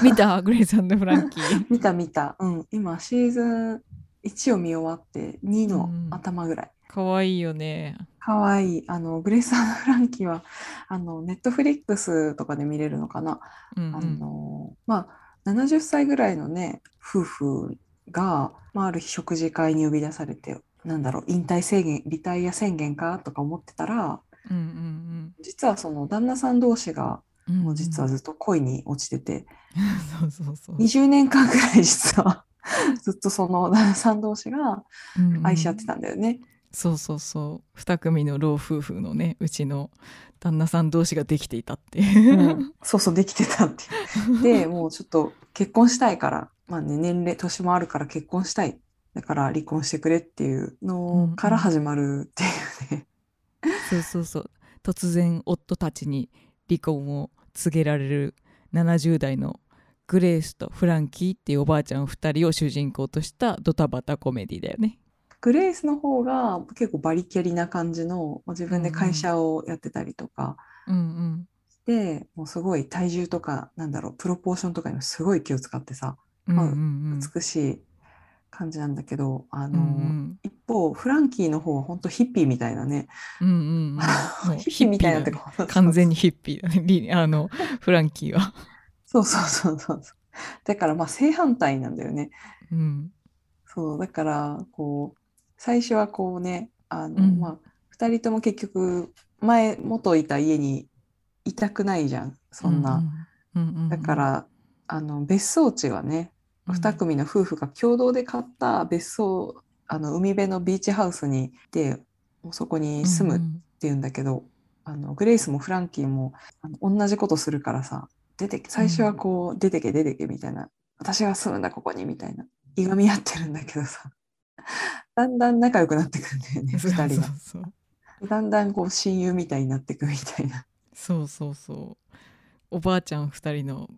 見た？グレイスフランキー。見た見た。うん。今シーズン1を見終わって2のうん頭ぐらい。かわいいよね。かわいい。あの、グレイスフランキーは、あの、ネットフリックスとかで見れるのかな。あうんうんの、まあ、70歳ぐらいのね、夫婦が、まあ、ある日食事会に呼び出されて、なんだろう、引退宣言、リタイア宣言かとか思ってたら、うんうん実はその旦那さん同士が、うんうん。もう実はずっと恋に落ちてて、そうそうそう。20年間ぐらい実は、ずっとその旦那さん同士がうんうん。愛し合ってたんだよね。そうそうそう。2組の老夫婦のねうちの旦那さん同士ができていたってうん。そうそう、できてたっていう。で、もうちょっと結婚したいから、まあね、年齢、年もあるから結婚したい。だから離婚してくれっていうのから始まるっていうね。そうそうそう突然夫たちに離婚を告げられる70代のグレースとフランキーっていうおばあちゃん2人を主人公としたドタバタコメディだよね。グレイスの方が結構バリキャリな感じの、自分で会社をやってたりとかうんで、もうすごい体重とか、なんだろう、プロポーションとかにもすごい気を使ってさ、うんうんうんうん美しい感じなんだけど、あうんうの、ん一方、フランキーの方は本当ヒッピーみたいなね。うんうんヒッピーみたいなって完全にヒッピーだねリ あのフランキーは。そうそうそうそう。だからまあ正反対なんだよね。うんそう、だからこう、最初はこうね、あの、うんまあ、二人とも結局、前、元いた家にいたくないじゃん、そんな。だから、あの、別荘地はね、二組の夫婦が共同で買った別荘、あの、海辺のビーチハウスに行って、そこに住むっうん。ていうんだけど、あのグレイスもフランキーもあの同じことするからさ出てけ最初はこう、出てけ出てけみたいな。私が住むんだここにみたいな。いがみ合ってるんだけどさ。だんだん仲良くなってくるんだよね そう2人が。だんだんこう親友みたいになってくみたいな、そうそうそう。おばあちゃん2人の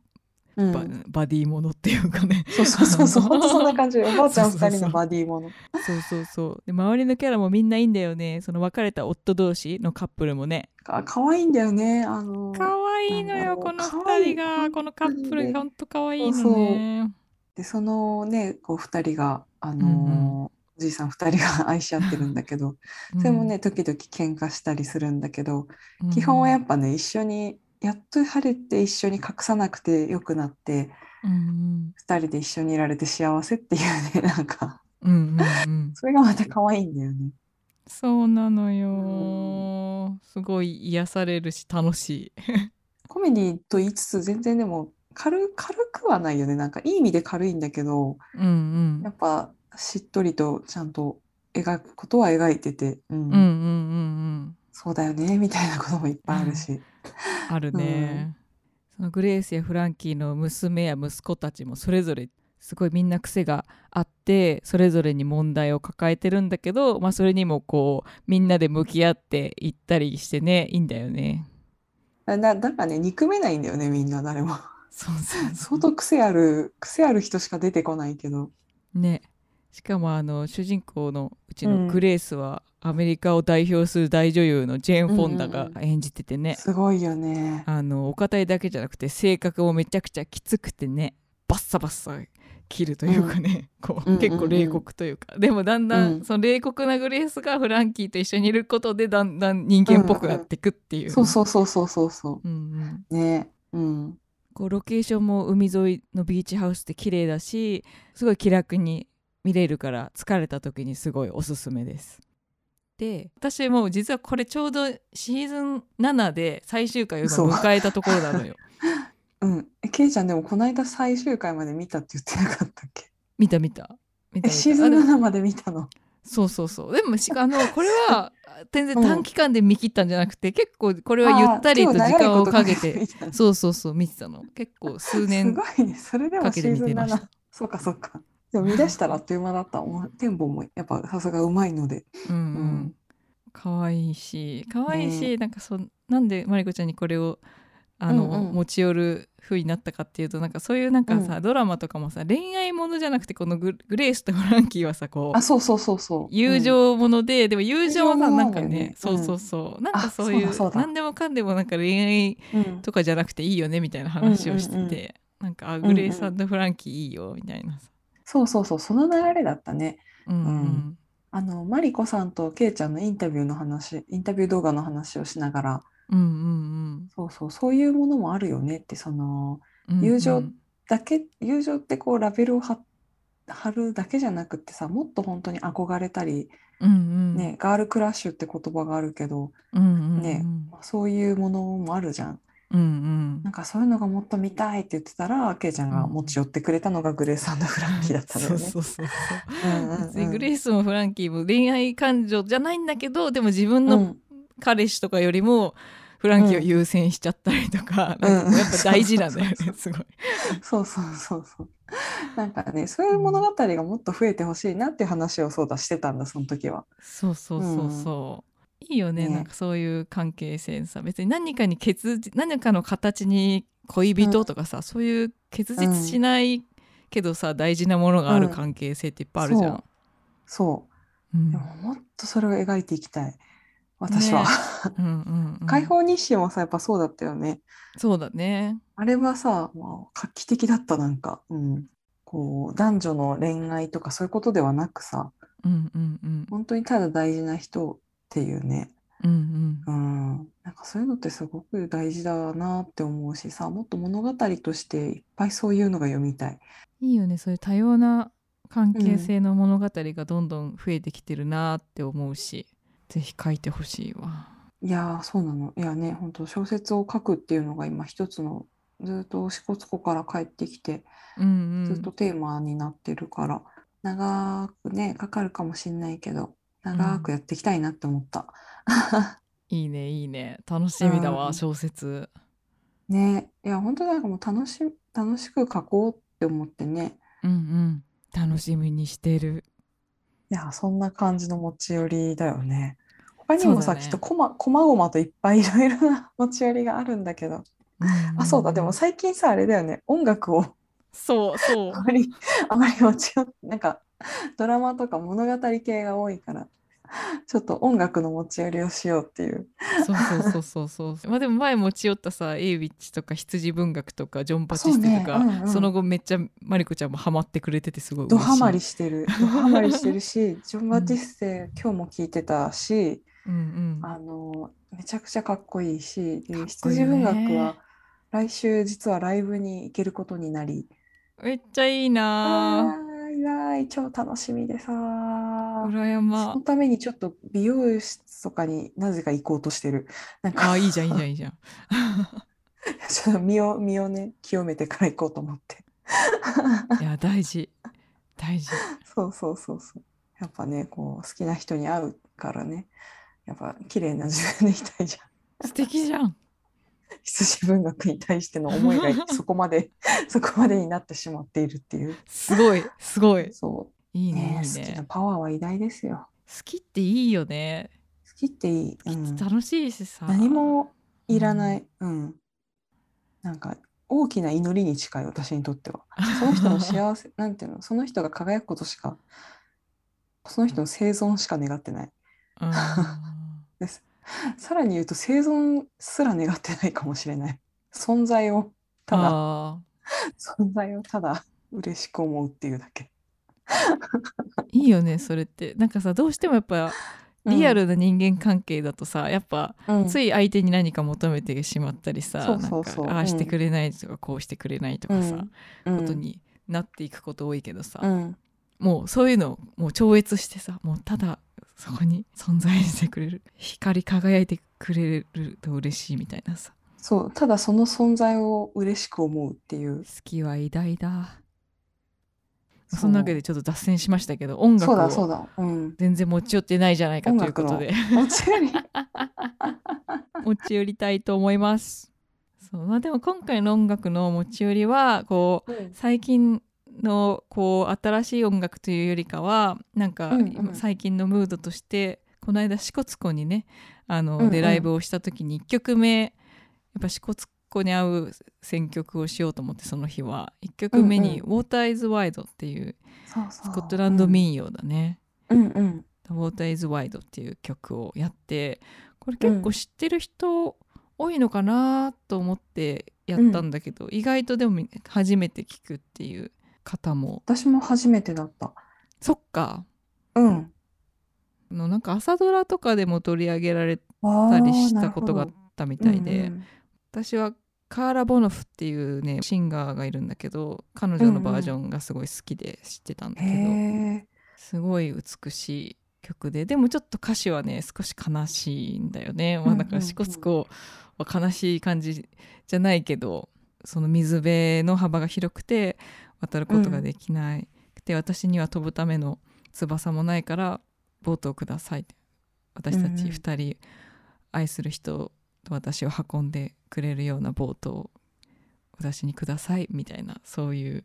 うん。バ,、バディものっていうかね。そうそうそうそう。本当そんな感じおばあちゃん2そうそうそう。人のバディものそうそうそう。で周りのキャラもみんないいんだよね。その別れた夫同士のカップルもね。かかわいいんだよね。あの可愛いのよこの2可愛い。人がこのカップルがほんと可愛いそうのねでそのねこう2人があの、うんうおじいさん2人が愛し合ってるんだけど。それもね、時々喧嘩したりするんだけど、うん。基本はやっぱね、一緒に、やっと晴れて一緒に隠さなくてよくなって、うん二人で一緒にいられて幸せっていうね、なんか、うんうんうん。うんそれがまた可愛いんだよね。そうなのよ。すごい癒されるし楽しい。コメディと言いつつ、全然でも軽、軽くはないよね。なんかいい意味で軽いんだけど、うんうん。やっぱしっとりとちゃんと描くことは描いてて、うん。うんうんうんうん。そうだよね、みたいなこともいっぱいあるし。あるね、そのグレースやフランキーの娘や息子たちもそれぞれすごいみんな癖があってそれぞれに問題を抱えてるんだけど、まあ、それにもこうみんなで向き合っていったりしてねいいんだよね。だ、だからね、憎めないんだよね、みんな、誰も。そうそう相当癖ある、癖ある人しか出てこないけど。ねしかもあの主人公のうちうん。のグレースは、アメリカを代表する大女優のジェーン・フォンダがうんうんうん。演じててね、すごいよね。あのお堅いだけじゃなくて性格もめちゃくちゃきつくてね。バッサバッサ切るというかね、こううんうんうん。結構冷酷というか、でもだんだん、うん。その冷酷なグレースがフランキーと一緒にいることでだんだん人間っぽくなっていくっていう、そうそうそうそうそうそう。んうん、う。ね。うん。こうロケーションも海沿いのビーチハウスって綺麗だしすごい気楽に見れるから疲れた時にすごいおすすめです。で私もう実はこれちょうどシーズン7で最終回を迎えたところなのよ。うん。え、ケイちゃんでもこの間最終回まで見たって言ってなかったっけ？見た見た。見たシーズンあでも7まで見たの？そうそうそう。でもし あのこれは全然短期間で見切ったんじゃなくて、結構これはゆったりと時間をかけてそうそうそう見てたの。結構数年すごいね。それでもシーズン7そうかそうかでも見出したらあっという間だった。テンポもやっぱさすがうまいので。うん、うん。可愛いし可愛いし、ね、なんかそなんでまりこちゃんにこれをあの、うんうん、持ち寄る風になったかっていうとなんかそういうなんかさ、うん、ドラマとかもさ恋愛ものじゃなくてこのグレースとフランキーはさこうあそうそうそうそう。友情もので、うん、でも友情はさなんかね、ね、そうそうそう、うん、なんかそういう何でもかんでもなんか恋愛とかじゃなくていいよねみたいな話をしてて、うんうんうん、なんかあグレースフランキーいいよみたいなさ、そうそうそうその流れだったね。うん、うん。あのマリコさんとケイちゃんのインタビューの話インタビュー動画の話をしながら。うんうんうん、そうそうそういうものもあるよねってその友情だけ、うんうん、友情ってこうラベルを貼るだけじゃなくてさもっと本当に憧れたり、うんうん、ね、ガールクラッシュって言葉があるけど、うんうん、ね、そういうものもあるじゃん。うんうん、なんかそういうのがもっと見たいって言ってたらケイちゃんが持ち寄ってくれたのがグレースフランキーだったんだよね。そうそうそうそうグレースもフランキーも恋愛感情じゃないんだけどでも自分の彼氏とかよりもフランキーを優先しちゃったりとか,、うん、なんかやっぱ大事なんだよね、すごい。そうそうそうそう。なんかねそういう物語がもっと増えてほしいなっていう話をそうだしてたんだその時は。そうそうそうそう。いいよね、ね、なんかそういう関係性さ別に何かに結何かの形に恋人とかさ、うん、そういう結実しないけどさ、大事なものがある関係性っていっぱいあるじゃん。そう、うん、でももっとそれを描いていきたい。私は、ね。うんうんうん、解放日誌もさやっぱそうだったよね。そうだね。あれはさ、まあ、画期的だったなんか、うん、こう男女の恋愛とかそういうことではなくさ、うんうんうん、本当にただ大事な人っていうね、うんうん、うん、なんかそういうのってすごく大事だなって思うしさもっと物語としていっぱいそういうのが読みたい。いいよねそういう多様な関係性の物語がどんどん増えてきてるなって思うし、ぜひ書いてほしいわ。いやそうなの。いやね、本当小説を書くっていうのが今一つのずっと支笏湖から帰ってきて、うんうん、ずっとテーマになってるから長くねかかるかもしんないけど長くやっていきたいなって思った。うん、いいねいいね。楽しみだわ、うん、小説。ね。いや本当なんかもう楽し楽しく書こうって思ってね。うんうん。楽しみにしてる。いやそんな感じの持ち寄りだよね。他にもさ、ね、きっとこまこまごまといっぱいいろいろな 持ち寄りがあるんだけど、あそうだ。でも最近さあれだよね。音楽をそうそう。あまり あまり持ち寄ってなんか ドラマとか物語系が多いからちょっと音楽の持ち寄りをしようっていう。そうそうそうそうそう。まあでも前持ち寄ったさエイウィッチとか羊文学とかジョン・バチステとかそ,、ね。うんうん、その後めっちゃマリコちゃんもハマってくれててすごいドハマりしてる。ドハマりしてるしジョン・バチステ、今日も聞いてたし、うんうん、あのめちゃくちゃかっこいいしで羊文学は来週実はライブに行けることになり。めっちゃいいなーい超楽しみでさ裏山。そのためにちょっと美容室とかになぜか行こうとしてる。なんか。あいいじゃんいいじゃんいいじゃん。ちょっと身を身をね清めてから行こうと思って。いや大事。大事。そうそうそうそう。やっぱねこう好きな人に会うからね。やっぱ綺麗な自分でいたいじゃん。素敵じゃん 羊文学に対しての思いが そこまでそこまでになってしまっているっていう。すごいすごい。そう。いいね、ね、好きなパワーは偉大ですよ。好きっていいよね。好きっていい、うん、楽しいしさ。何もいらない、うん、うん、なんか大きな祈りに近い私にとっては。その人の幸せ なんていうの？その人が輝くことしかその人の生存しか願ってない、です さらに言うと生存すら願ってないかもしれない。存在をただ。存在をただ嬉しく思うっていうだけ。いいよねそれって。なんかさどうしてもやっぱリアルな人間関係だとさ、うん、やっぱ、つい相手に何か求めてしまったりさ、うん、ああしてくれないとか、こうしてくれないとかさ、ことになっていくこと多いけどさ、もうそういうのもう超越してさもうただそこに存在してくれる。光り輝いてくれると嬉しいみたいなさ。そう。ただその存在を嬉しく思うっていう。好きは偉大だ。そんなわけでちょっと脱線しましたけど音楽そうだそうをだ。うん。全然持ち寄ってないじゃないかということで。も ちろん。持ち寄りたいと思います。そう。まあ、でも今回の音楽の持ち寄りはこう最近のこう新しい音楽というよりかはなんか最近のムードとしてこの間支笏湖にねあの、うんうん。でライブをした時に1曲目やっぱ支笏湖に合う選曲をしようと思ってその日は。1曲目に「うん Water is Wide」っていうそうそう。スコットランド民謡だね。うんうん。Water is Wide っていう曲をやってこれ結構知ってる人多いのかなと思ってやったんだけど、意外とでも初めて聞くっていう方も私も初めてだった。そっかうん。あのなんか朝ドラとかでも取り上げられたありしたことがあったみたいで、うんうん私はカーラ・ボノフっていうねシンガーがいるんだけど彼女のバージョンがすごい好きで知ってたんだけど、へえ。すごい美しい曲ででもちょっと歌詞はね少し悲しいんだよね。まあ、だから支笏湖は悲しい感じじゃないけどその水辺の幅が広くて渡ることができないくて、私には飛ぶための翼もないからボートをください私たちうんうん2人愛する人と私を運んでくれるようなボートを私にくださいみたいなそういう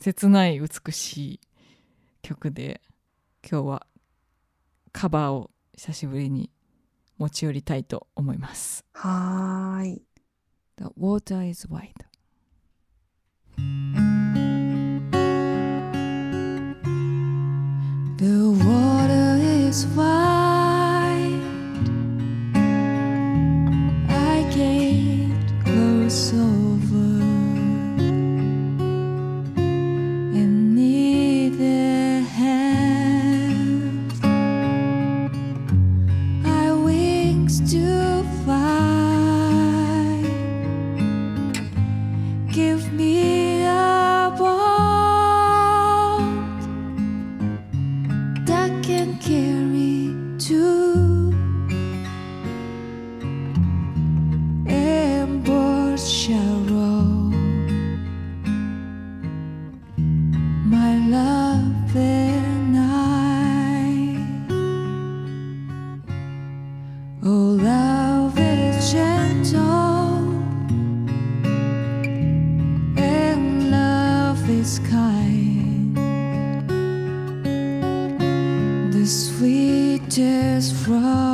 切ない美しい曲で今日はカバーを久しぶりに持ち寄りたいと思います。はーい。The water is wide. The water is wide. sky. The sweetest frost.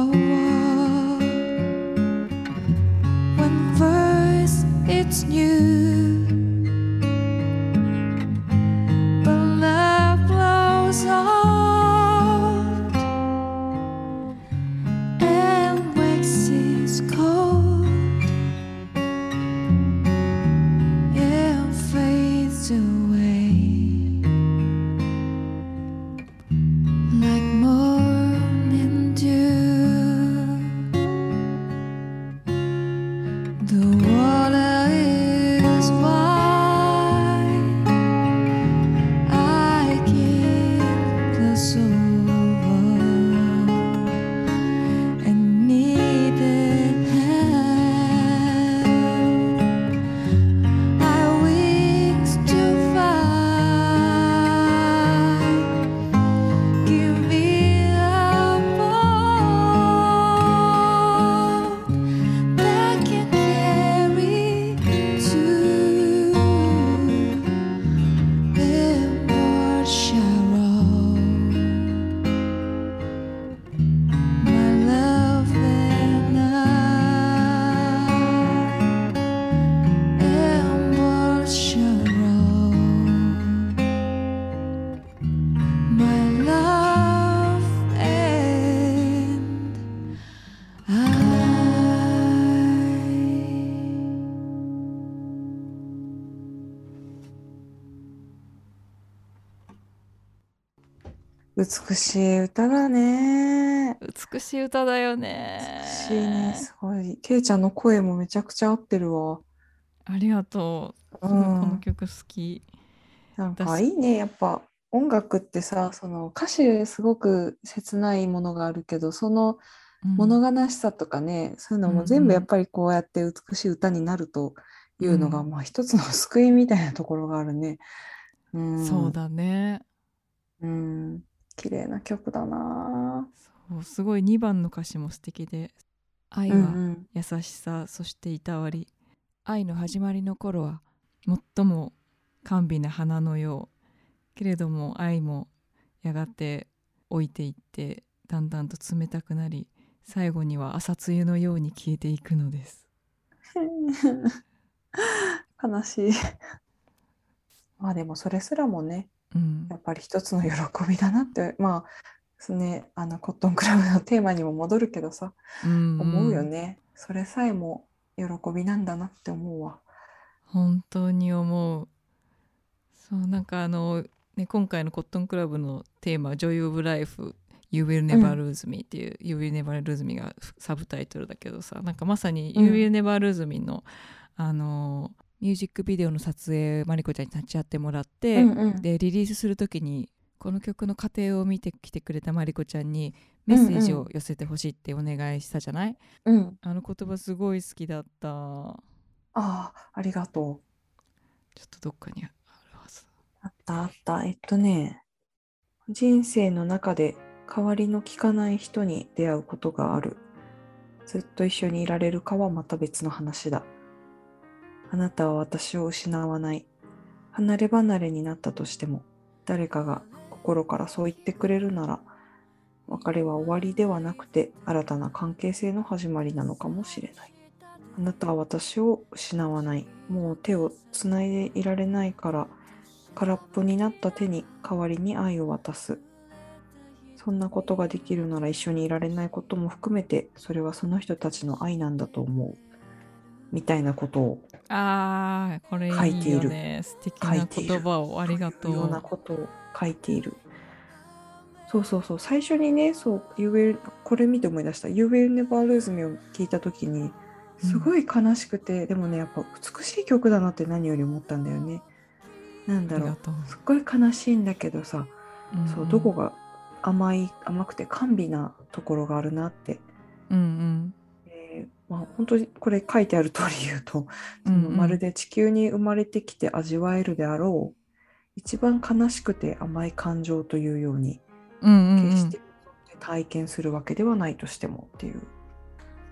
美しい歌だね。美しい歌だよね美しいね。すごい。ケイちゃんの声もめちゃくちゃ合ってるわ。ありがとう、うすごいこのん。曲好きなんか私いいね。やっぱ音楽ってさ、その歌詞すごく切ないものがあるけど、そのうん物悲しさとかね、そういうのも全部やっぱりこうやって美しい歌になるというのが、うんまあ一つの救いみたいなところがあるね。うん。そうだねうん綺麗な曲だな。そうすごい2番の歌詞も素敵で「愛うんうはん。優しさ、そしていたわり。愛の始まりの頃は最も甘美な花のよう。けれども愛もやがて老いていってだんだんと冷たくなり最後には朝露のように消えていくのです。悲しい。まあでもそれすらもねうん。やっぱり一つの喜びだなって まあねあのコットンクラブのテーマにも戻るけどさうん。思うよね、それさえも喜びなんだなって思うわ。本当に思う。そうなんかあの、ね、今回のコットンクラブのテーマ「Joy of Life You Will Never Lose Me」っていう「You Will Never Lose Me」がサブタイトルだけどさなんかまさに「うん。You Will Never Lose Me の」あのミュージックビデオの撮影マリコちゃんに立ち会ってもらって、うんうん。でリリースする時にこの曲の過程を見てきてくれたマリコちゃんにメッセージを寄せてほしいってお願いしたじゃない、うん。あの言葉すごい好きだった。ちょああありがとう。っとどっかにあるはず。あったあった。えっとね、人生の中で代わりの利かない人に出会うことがある。ずっと一緒にいられるかはまた別の話だ。あなたは私を失わない。離れ離れになったとしても、誰かが心からそう言ってくれるなら、別れは終わりではなくて新たな関係性の始まりなのかもしれない。あなたは私を失わない。もう手をつないでいられないから、空っぽになった手に代わりに愛を渡す。そんなことができるなら一緒にいられないことも含めて、それはその人たちの愛なんだと思う。みたいなことをあーこれいいよね素敵な言葉をありがというようなうことを書いている。そうそうそう、最初にね、そう、You will これ見て思い出した。You will never lose me を聞いたときに、すごい悲しくて、でもね、やっぱ美しい曲だなって何より思ったんだよね。なんだろう、すっごい悲しいんだけどさ、んんそう、どこが甘い、甘くて甘美なところがあるなって。うんえーまあ、本当にこれ書いてある通り言うと、うんうん。まるで地球に生まれてきて味わえるであろう一番悲しくて甘い感情というようにうんうんうん。決して体験するわけではないとしてもっていう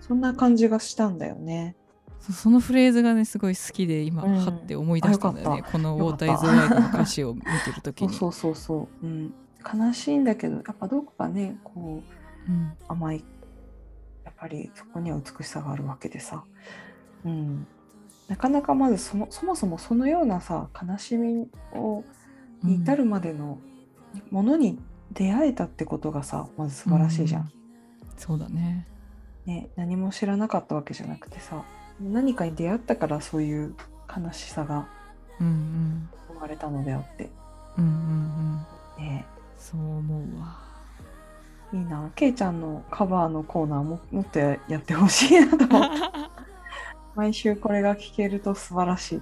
そんな感じがしたんだよね。そそのフレーズがねすごい好きで今、うん。はって思い出したんだよね。この「ウォーターイズワイド」の歌詞を見てる時に。そうそうそうそう、うん、悲しいんだけどやっぱどこかねこううん。甘いやっぱりそこには美しさがあるわけでさ、うん、なかなかまずそのそもそもそのようなさ悲しみをに至るまでのものに出会えたってことがさまず素晴らしいじゃん。うそうだね。ね、何も知らなかったわけじゃなくてさ何かに出会ったからそういう悲しさが生まれたのであって、うんうんうん。ね、そう思うわいいなけいちゃんのカバーのコーナーももっとやってほしいなと思って毎週これが聞けると素晴らしい。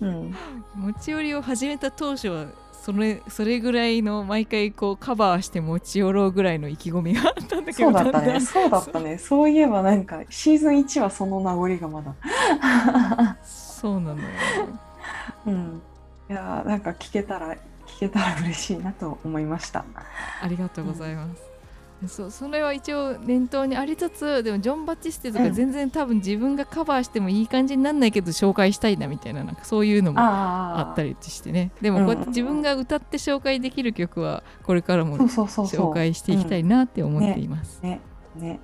うん、持ち寄りを始めた当初はそれそれぐらいの毎回こうカバーして持ち寄ろうぐらいの意気込みがあったんだけどそうだったね、そうだったね。そういえばなんかシーズン1はその名残がまだ。そうなのよ うん。いやーなんか聞けたら聞けたら嬉しいなと思いました。ありがとうございます、そそれは一応念頭にありつつでもジョン・バチステとかうん。全然多分自分がカバーしてもいい感じになんないけど紹介したいなみたいななんかそういうのもああったりしてね。でもこうやってうん自分が歌って紹介できる曲はこれからも。紹介していきたいなって思っています、ね。ね。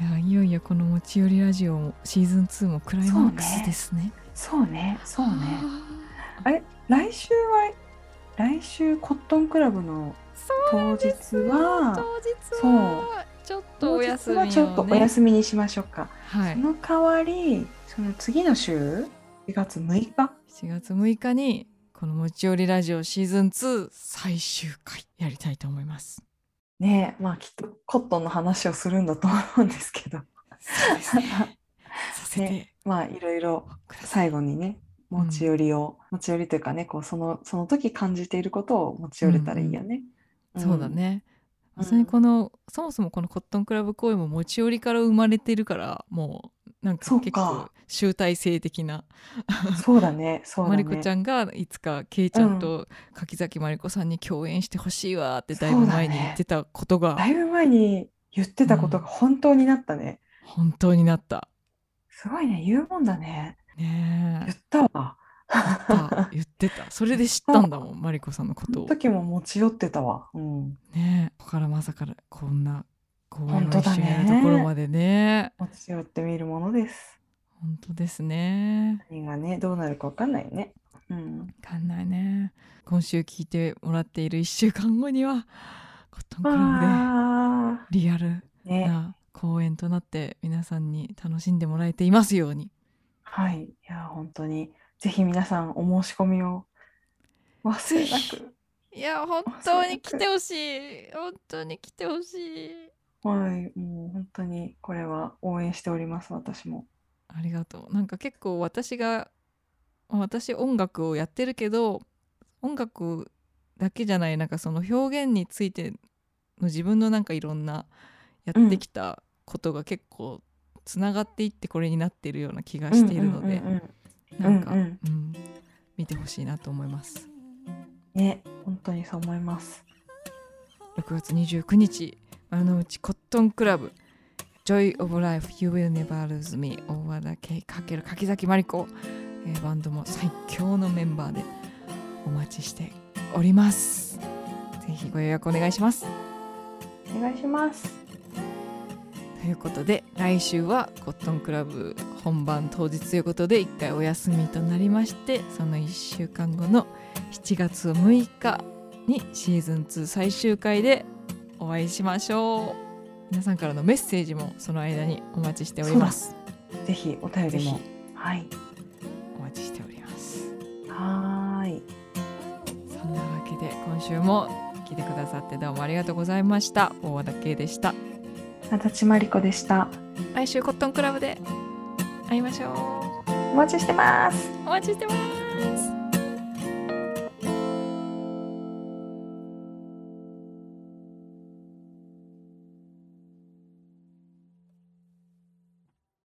いやいよいよこの持ち寄りラジオもシーズン2もクライマックスですね。そうね、そうね。ああれ来週は来週コットンクラブの当日は当日はちょっとお休みはちょっとお休みにしましょうか。はいその代わりその次の週4月6日4月6日にこの持ち寄りラジオシーズン2最終回やりたいと思います。ねまあきっとコットンの話をするんだと思うんですけどそうですね。させて まあいろいろ。最後にね持ち寄りを、持ち寄りというかねこうそのその時感じていることを持ち寄れたらいいよね。んそうだ。ね。うん。それにこのそもそもこのコットンクラブ公演も持ち寄りから生まれてるからもうなんか結構か集大成的な。そうだね そうだね。マリコちゃんがいつかケイちゃんと柿崎マリコさんに共演してほしいわってだいぶ前に言ってたことがだいぶ前に言ってたことが本当になったね、本当になった。すごいね言うもんだねねえ。言ったわ。言った。言ってた。それで知ったんだもんマリコさんのことを。時も持ち寄ってたわ。うん。ねえ。ここからまさかこんな公演を本当だ一緒にところまでね。持ち寄ってみるものです。本当ですね。何がねどうなるかわかんないよね。うん。わかんないね。今週聞いてもらっている1週間後にはコットンクラブあでリアルな公演となって皆さんに楽しんでもらえていますように。はい。いや本当に。ぜひ皆さんお申し込みを忘れなく。いや本当に来てほしい。本当に来てほしい。はい。もう本当にこれは応援しております私も。ありがとう。なんか結構私が私音楽をやってるけど音楽だけじゃないなんかその表現についての自分のなんかいろんなやってきたことが結構つながっていってこれになっているような気がしているのでなんか、うんうん。うん見てほしいなと思います。ね本当にそう思います。6月29日丸の内コットンクラブ Joy of Life You Will Never Lose Me 大和田圭×柿崎まりこ、えーバンドも最強のメンバーでお待ちしております。ぜひご予約お願いします。お願いします。ということで来週はコットンクラブ本番当日ということで1回お休みとなりましてその1週間後の7月6日にシーズン2最終回でお会いしましょう。皆さんからのメッセージもその間にお待ちしております。ぜひお便りもはい。お待ちしております。はーい。そんなわけで今週も来てくださってどうもありがとうございました。大和田圭でした足立真理子でした。来週コットンクラブで会いましょお待ちしてます。うお待ちしてます